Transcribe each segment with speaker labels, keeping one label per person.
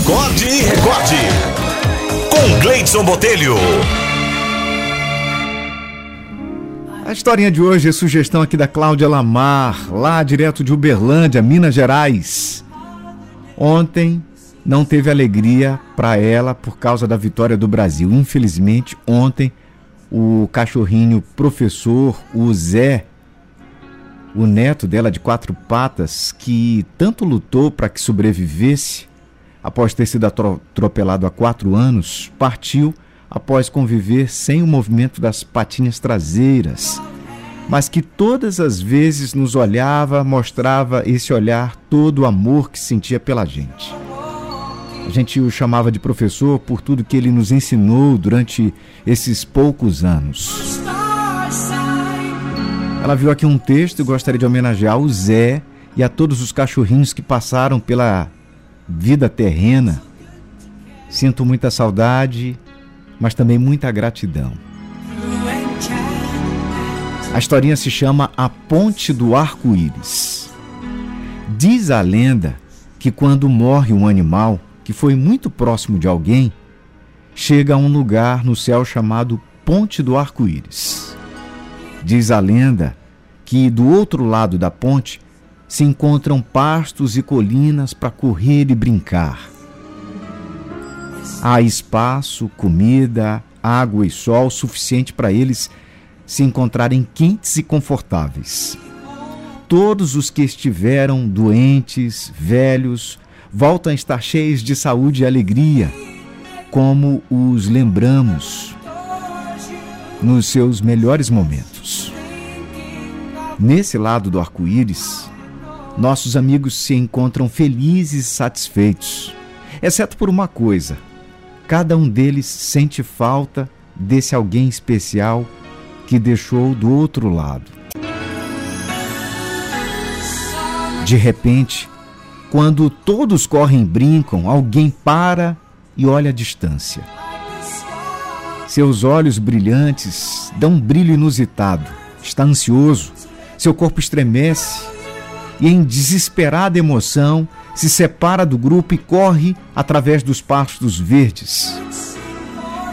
Speaker 1: Acorde e recorde. Com Gleidson Botelho.
Speaker 2: A historinha de hoje é sugestão aqui da Cláudia Lamar, lá direto de Uberlândia, Minas Gerais. Ontem não teve alegria para ela por causa da vitória do Brasil. Infelizmente, ontem o cachorrinho professor, o Zé, o neto dela de quatro patas, que tanto lutou para que sobrevivesse, após ter sido atropelado há quatro anos, partiu após conviver sem o movimento das patinhas traseiras, mas que todas as vezes nos olhava, mostrava esse olhar todo o amor que sentia pela gente. A gente o chamava de professor por tudo que ele nos ensinou durante esses poucos anos. Ela viu aqui um texto e gostaria de homenagear o Zé e a todos os cachorrinhos que passaram pela vida terrena. Sinto muita saudade, mas também muita gratidão. A historinha se chama A Ponte do Arco-Íris. Diz a lenda que quando morre um animal que foi muito próximo de alguém, chega a um lugar no céu chamado Ponte do Arco-Íris. Diz a lenda que do outro lado da ponte se encontram pastos e colinas para correr e brincar. Há espaço, comida, água e sol suficiente para eles se encontrarem quentes e confortáveis. Todos os que estiveram doentes, velhos, voltam a estar cheios de saúde e alegria, como os lembramos nos seus melhores momentos. Nesse lado do arco-íris, nossos amigos se encontram felizes e satisfeitos, exceto por uma coisa: cada um deles sente falta desse alguém especial que deixou do outro lado. De repente, quando todos correm e brincam, alguém para e olha à distância. Seus olhos brilhantes dão um brilho inusitado. Está ansioso, seu corpo estremece e, em desesperada emoção, se separa do grupo e corre através dos pastos verdes.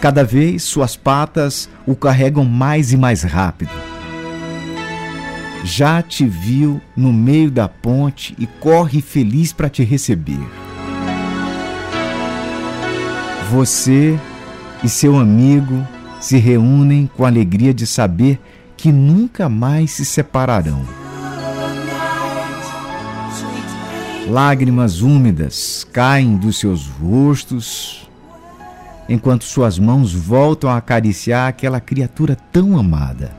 Speaker 2: Cada vez suas patas o carregam mais e mais rápido. Já te viu no meio da ponte e corre feliz para te receber. Você e seu amigo se reúnem com a alegria de saber que nunca mais se separarão. Lágrimas úmidas caem dos seus rostos, enquanto suas mãos voltam a acariciar aquela criatura tão amada.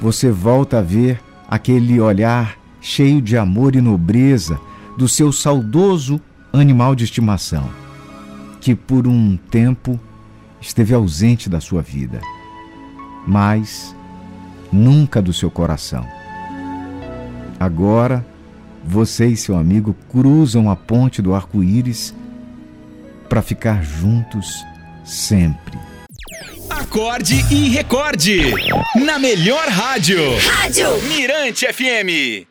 Speaker 2: Você volta a ver aquele olhar cheio de amor e nobreza do seu saudoso animal de estimação, que por um tempo esteve ausente da sua vida, mas nunca do seu coração. Agora, você e seu amigo cruzam a ponte do arco-íris para ficar juntos sempre.
Speaker 1: Acorde e recorde. Na melhor rádio. Rádio Mirante FM.